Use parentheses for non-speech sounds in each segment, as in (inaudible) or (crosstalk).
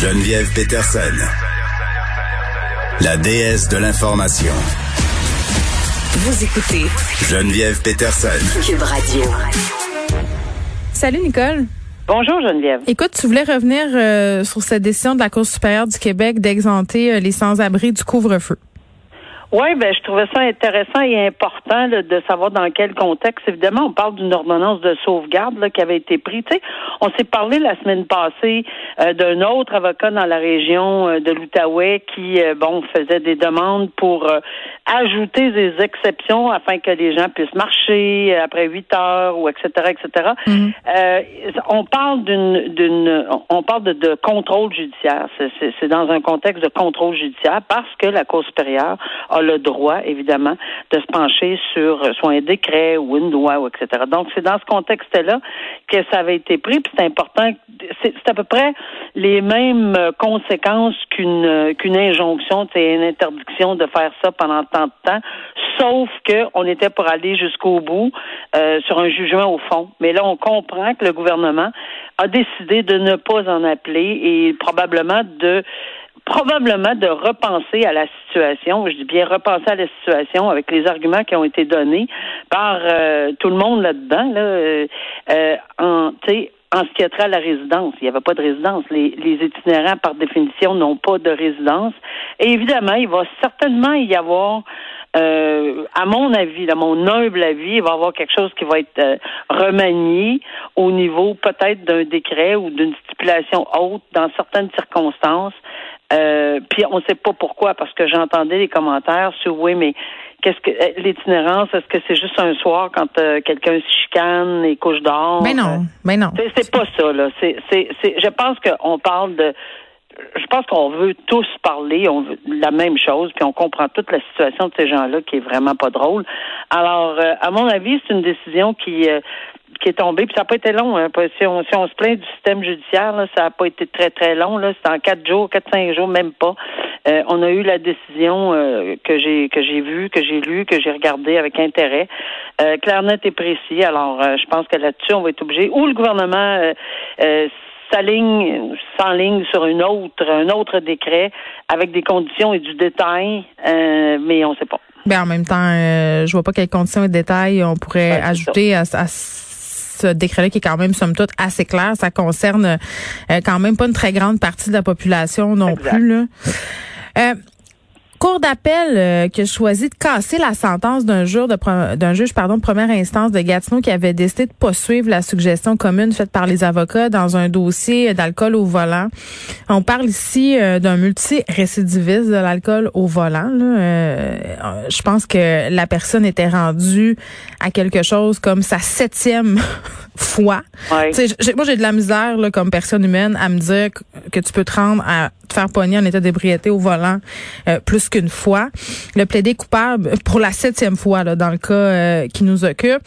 Geneviève Peterson. La déesse de l'information. Vous écoutez Geneviève Peterson. Cube Radio. Salut Nicole. Bonjour Geneviève. Écoute, tu voulais revenir euh, sur cette décision de la Cour supérieure du Québec d'exenter euh, les sans-abri du couvre-feu. Oui, ben je trouvais ça intéressant et important de savoir dans quel contexte. Évidemment, on parle d'une ordonnance de sauvegarde là, qui avait été prise. Tu sais, on s'est parlé la semaine passée euh, d'un autre avocat dans la région euh, de l'Outaouais qui, euh, bon, faisait des demandes pour ajouter des exceptions afin que les gens puissent marcher après huit heures ou etc. etc. Mhm. on parle d'une d'une on parle de, de contrôle judiciaire. C'est dans un contexte de contrôle judiciaire parce que la Cour supérieure a le droit, évidemment, de se pencher sur soit un décret ou une loi, ou etc. Donc, c'est dans ce contexte-là que ça avait été pris, puis c'est important. C'est à peu près les mêmes conséquences qu'une qu'une injonction, c'est une interdiction de faire ça pendant tant de temps, sauf qu'on était pour aller jusqu'au bout euh, sur un jugement au fond. Mais là, on comprend que le gouvernement a décidé de ne pas en appeler et probablement de probablement de repenser à la situation, je dis bien repenser à la situation avec les arguments qui ont été donnés par euh, tout le monde là-dedans, là, euh, euh en, en ce qui a trait à la résidence. Il n'y avait pas de résidence. Les, les itinérants, par définition, n'ont pas de résidence. Et évidemment, il va certainement y avoir euh, à mon avis, à mon humble avis, il va y avoir quelque chose qui va être euh, remanié au niveau peut-être d'un décret ou d'une stipulation haute dans certaines circonstances. Euh, puis on ne sait pas pourquoi, parce que j'entendais les commentaires sur oui, mais qu'est-ce que euh, l'itinérance, est-ce que c'est juste un soir quand quelqu'un se chicane et couche dehors? Mais non, mais non. C'est pas ça, là. C'est, c'est, je pense qu'on parle de je pense qu'on veut tous parler, on veut la même chose, puis on comprend toute la situation de ces gens-là qui est vraiment pas drôle. Alors, euh, à mon avis, c'est une décision qui euh, qui est tombée, puis ça n'a pas été long. Hein, si, on, si on se plaint du système judiciaire, là, ça n'a pas été très très long. C'est en quatre jours, quatre cinq jours, même pas. Euh, on a eu la décision que j'ai que j'ai vue, que j'ai lue, que j'ai regardée avec intérêt, clair, net et précis. Alors, je pense que là-dessus, on va être obligé. Ou le gouvernement s'aligne, s'enligne sur une autre, un autre décret avec des conditions et du détail, euh, mais on ne sait pas. Ben en même temps, euh, je vois pas quelles conditions et détails on pourrait ajouter à, ce décret-là qui est quand même, somme toute, assez clair. Ça concerne euh, quand même pas une très grande partie de la population non plus. Là. Cour d'appel euh, qui a choisi de casser la sentence d'un juge de d'un juge pardon de première instance de Gatineau qui avait décidé de poursuivre la suggestion commune faite par les avocats dans un dossier d'alcool au volant. On parle ici euh, d'un multirécidiviste de l'alcool au volant. Euh, je pense que la personne était rendue à quelque chose comme sa septième (laughs) fois. moi, j'ai de la misère là, comme personne humaine à me dire que, tu peux te rendre à te faire pogner en état d'ébriété au volant euh, plus qu'une fois. Le plaidé coupable pour la septième fois là, dans le cas euh, qui nous occupe.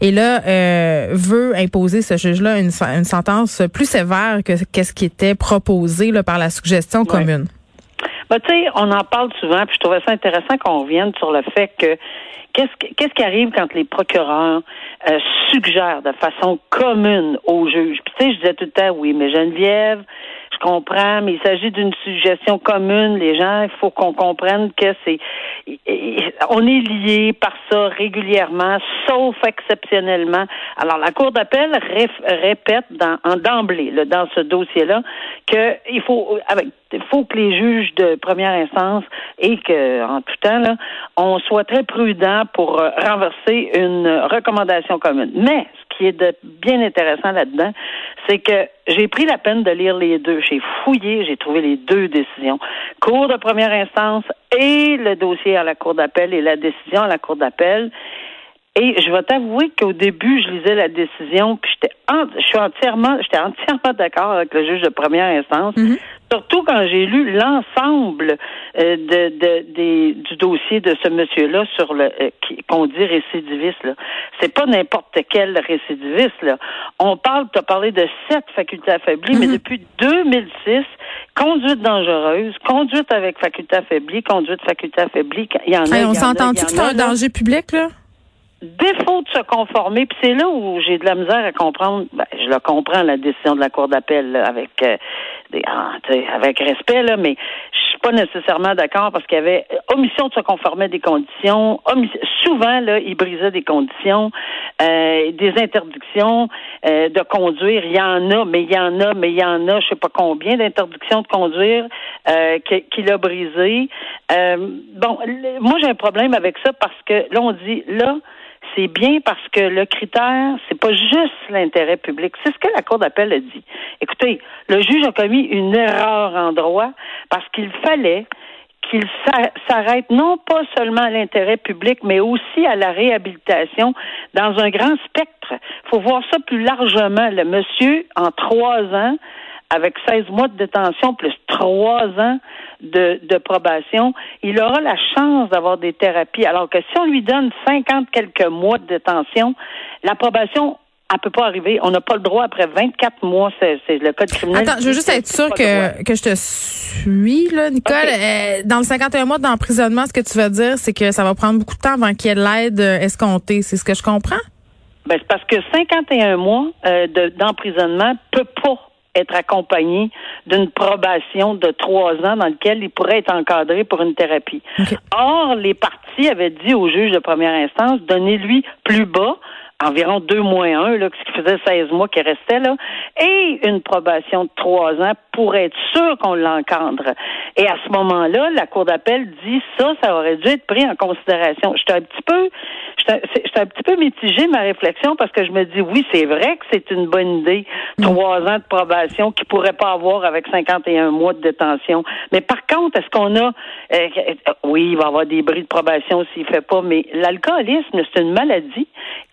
Et là, euh, veut imposer ce juge-là une, une, sentence plus sévère que qu'est-ce qui était proposé là, par la suggestion commune. Ben, tu sais, on en parle souvent, puis je trouvais ça intéressant qu'on revienne sur le fait que Qu'est-ce qui arrive quand les procureurs euh, suggèrent de façon commune aux juges? Puis tu sais, je disais tout le temps, oui, mais Geneviève, je comprends, mais il s'agit d'une suggestion commune. Les gens, il faut qu'on comprenne que c'est, on est lié par ça régulièrement, sauf exceptionnellement. Alors, la Cour d'appel répète dans, d'emblée, dans ce dossier-là, qu'il faut, avec, il faut que les juges de première instance et que, en tout temps, là, on soit très prudent pour euh, renverser une recommandation commune. Mais, qui est de bien intéressant là-dedans, c'est que j'ai pris la peine de lire les deux. J'ai fouillé, j'ai trouvé les deux décisions. Cour de première instance et le dossier à la Cour d'appel et la décision à la Cour d'appel. Et je vais t'avouer qu'au début, je lisais la décision, puis j'étais, je suis entièrement, j'étais entièrement d'accord avec le juge de première instance. Mm-hmm. Surtout quand j'ai lu l'ensemble euh, de, de, du dossier de ce monsieur-là sur le euh, qu'on dit récidiviste. Là, c'est pas n'importe quel récidiviste. Là. On parle, tu as parlé de sept facultés affaiblies, mais mm-hmm. depuis 2006, conduite dangereuse, conduite avec faculté affaiblie, conduite faculté affaiblie, il y en a. on s'entend-tu que c'est un danger public là? Défaut de se conformer, puis c'est là où j'ai de la misère à comprendre, ben, je le comprends, la décision de la Cour d'appel avec euh, ah, avec respect, là, mais je suis pas nécessairement d'accord parce qu'il y avait omission de se conformer à des conditions. souvent, là, il brisait des conditions, euh, des interdictions euh, de conduire. Il y en a, mais il y en a, mais il y en a, je sais pas combien d'interdictions de conduire euh, qu'il a brisé. bon, moi j'ai un problème avec ça parce que là on dit là c'est bien parce que le critère, c'est pas juste l'intérêt public. C'est ce que la Cour d'appel a dit. Écoutez, le juge a commis une erreur en droit parce qu'il fallait qu'il s'arrête non pas seulement à l'intérêt public, mais aussi à la réhabilitation dans un grand spectre. Il faut voir ça plus largement. Le monsieur, en trois ans, avec 16 mois de détention plus trois ans de, de probation, il aura la chance d'avoir des thérapies. Alors que si on lui donne 50 quelques mois de détention, la probation elle peut pas arriver. On n'a pas le droit après 24 mois. C'est, le code criminel. Attends, je veux juste être sûr que, que je te suis, là, Nicole. Euh, dans le 51 mois d'emprisonnement, ce que tu vas dire, c'est que ça va prendre beaucoup de temps avant qu'il y ait l'aide escomptée. C'est ce que je comprends? Ben, c'est parce que 51 mois euh, d'emprisonnement peut pas être accompagné d'une probation de trois ans dans lequel il pourrait être encadré pour une thérapie. Or, les parties avaient dit au juge de première instance, donnez-lui plus bas, environ deux mois un, là, ce qui faisait 16 mois qui restait, là, et une probation de trois ans pour être sûr qu'on l'encadre. Et à ce moment-là, la Cour d'appel dit ça, ça aurait dû être pris en considération. J'étais un petit peu, j'étais un petit peu mitigé ma réflexion parce que je me dis oui, c'est vrai que c'est une bonne idée, trois ans de probation qu'il pourrait pas avoir avec 51 mois de détention. Mais par contre, est-ce qu'on a, euh, oui, il va y avoir des bris de probation s'il fait pas, mais l'alcoolisme, c'est une maladie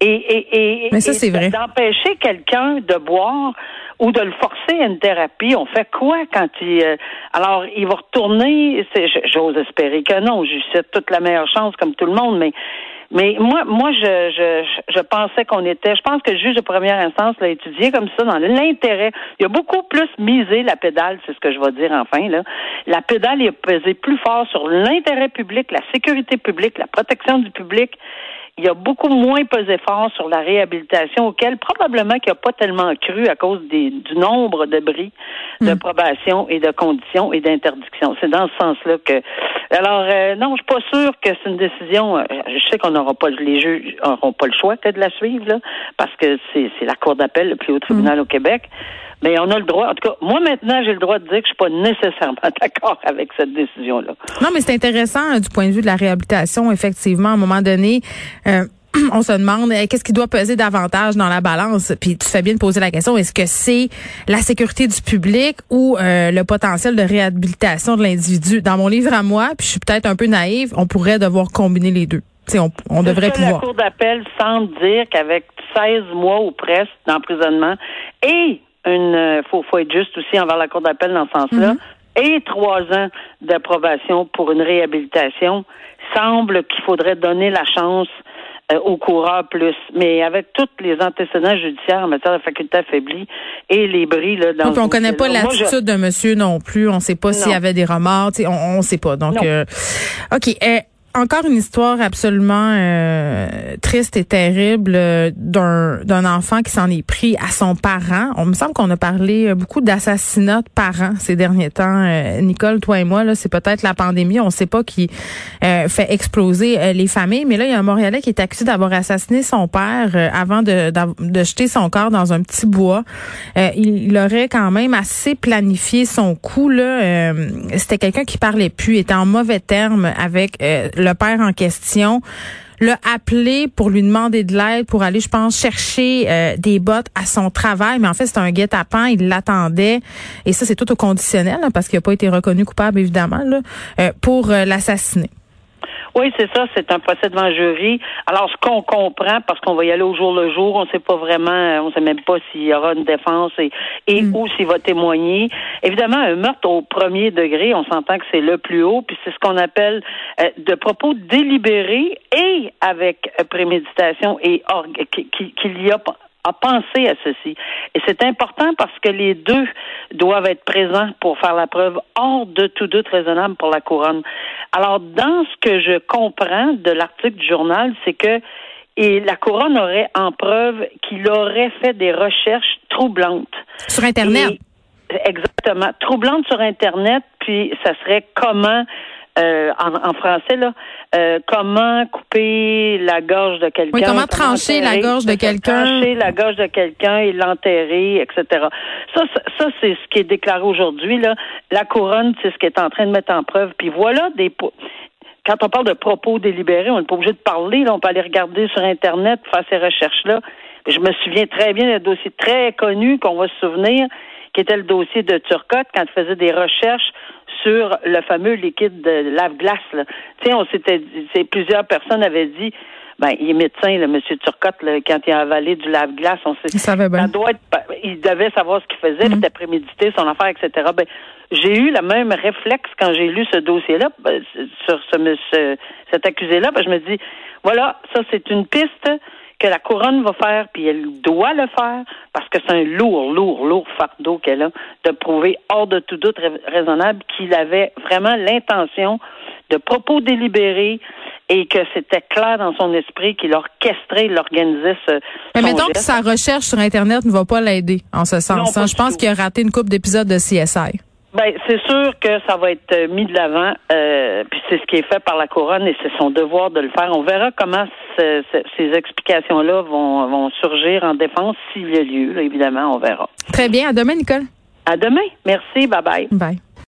et et, c'est vrai. D'empêcher quelqu'un de boire ou de le forcer à une thérapie, on fait quoi quand il... Euh, alors, il va retourner, j'ose espérer que non, je souhaite toute la meilleure chance comme tout le monde, mais mais moi, moi, je, je, je pensais qu'on était. Je pense que le juge de première instance l'a étudié comme ça dans l'intérêt. Il a beaucoup plus misé la pédale, c'est ce que je vais dire enfin là. La pédale il a pesé plus fort sur l'intérêt public, la sécurité publique, la protection du public il y a beaucoup moins pesé fort sur la réhabilitation auquel probablement qu'il n'a pas tellement cru à cause des, du nombre de bris de hmm. probation et de conditions et d'interdiction. C'est dans ce sens-là que. Alors euh, non, je suis pas sûre que c'est une décision. Euh, je sais qu'on n'aura pas les juges n'auront pas le choix peut-être de la suivre là, parce que c'est la cour d'appel, le plus haut tribunal hmm. au Québec. Mais on a le droit, en tout cas, moi maintenant, j'ai le droit de dire que je suis pas nécessairement (laughs) d'accord avec cette décision-là. Non, mais c'est intéressant euh, du point de vue de la réhabilitation, effectivement, à un moment donné. Euh, (clears throat) on se demande euh, qu'est-ce qui doit peser davantage dans la balance? Puis tu fais bien de poser la question est-ce que c'est la sécurité du public ou le potentiel de réhabilitation de l'individu? Dans mon livre à moi, puis je suis peut-être un peu naïve, on pourrait devoir combiner les deux. on, on devrait pouvoir. La cour d'appel semble dire qu'avec 16 mois ou presque d'emprisonnement et une euh, faut, faut être juste aussi envers la Cour d'appel dans ce sens-là. Mhm. Et trois ans d'approbation pour une réhabilitation, semble qu'il faudrait donner la chance euh, au coureur plus. Mais avec tous les antécédents judiciaires en matière de faculté affaiblie et les bris là, dans. on connaît pas l'attitude de monsieur non plus. On sait pas s'il y avait des remords. On, on sait pas. Donc, euh, ok. Euh, encore une histoire absolument euh, triste et terrible euh, d'un d'un enfant qui s'en est pris à son parent. On me semble qu'on a parlé euh, beaucoup d'assassinats de parents ces derniers temps. Nicole, toi et moi, là, c'est peut-être la pandémie, on ne sait pas qui fait exploser les familles. Mais là, il y a un Montréalais qui est accusé d'avoir assassiné son père avant de, de, jeter son corps dans un petit bois. il, aurait quand même assez planifié son coup. Là, c'était quelqu'un qui parlait plus, était en mauvais termes avec le père en question l'a appelé pour lui demander de l'aide pour aller, je pense, chercher euh, des bottes à son travail. Mais en fait, c'est un guet-apens. Il l'attendait. Et ça, c'est tout au conditionnel, parce qu'il n'a pas été reconnu coupable, évidemment, euh, pour euh, l'assassiner. Oui, c'est ça, c'est un procès devant jury. Alors, ce qu'on comprend, parce qu'on va y aller au jour le jour, on ne sait pas vraiment, on ne sait même pas s'il y aura une défense et, et mm. où s'il va témoigner. Évidemment, un meurtre au premier degré, on s'entend que c'est le plus haut, puis c'est ce qu'on appelle euh, de propos délibérés et avec préméditation et qu'il y a a pensé à ceci. Et c'est important parce que les deux doivent être présents pour faire la preuve hors de tout doute raisonnable pour la couronne. Alors, dans ce que je comprends de l'article du journal, c'est que et la couronne aurait en preuve qu'il aurait fait des recherches troublantes. Sur Internet. exactement. Troublante sur Internet, puis ça serait comment euh, en, français, là, euh, comment couper la gorge de quelqu'un. Oui, comment, trancher la gorge de quelqu'un. Trancher la gorge de quelqu'un et l'enterrer, etc. Ça, ça, c'est ce qui est déclaré aujourd'hui. Là. La couronne, c'est ce qui est en train de mettre en preuve. Puis voilà des quand on parle de propos délibérés, on n'est pas obligé de parler. Là, on peut aller regarder sur Internet, faire ces recherches-là. Je me souviens très bien d'un dossier très connu qu'on va se souvenir, qui était le dossier de Turcotte, quand il faisait des recherches sur le fameux liquide de lave-glace. Tu sais, on s'était plusieurs personnes avaient dit ben, il est médecin, le monsieur Turcotte, quand il a avalé du lave-glace, on sait. Il savait bien. doit être, il devait savoir ce qu'il faisait, mm. c'était prémédité, son affaire, etc. Ben, j'ai eu le même réflexe quand j'ai lu ce dossier-là, ben, sur ce, ce cet accusé-là. Ben, je me dis, voilà, ça c'est une piste que la couronne va faire, puis elle doit le faire, parce que c'est un lourd, lourd, lourd fardeau qu'elle a, de prouver hors de tout doute raisonnable qu'il avait vraiment l'intention de propos délibérés et que c'était clair dans son esprit qu'il orchestrait, il organisait ce. Mais mettons que sa recherche sur Internet ne va pas l'aider en ce sens. Hein. Je pense qu'il a raté une coupe d'épisodes de CSI. Ben, c'est sûr que ça va être euh, mis de l'avant, euh, puis c'est ce qui est fait par la couronne et c'est son devoir de le faire. On verra comment ces explications-là vont, vont surgir en défense s'il y a lieu. évidemment, on verra. Très bien. À demain, Nicole. À demain. Merci. Bye bye. Bye.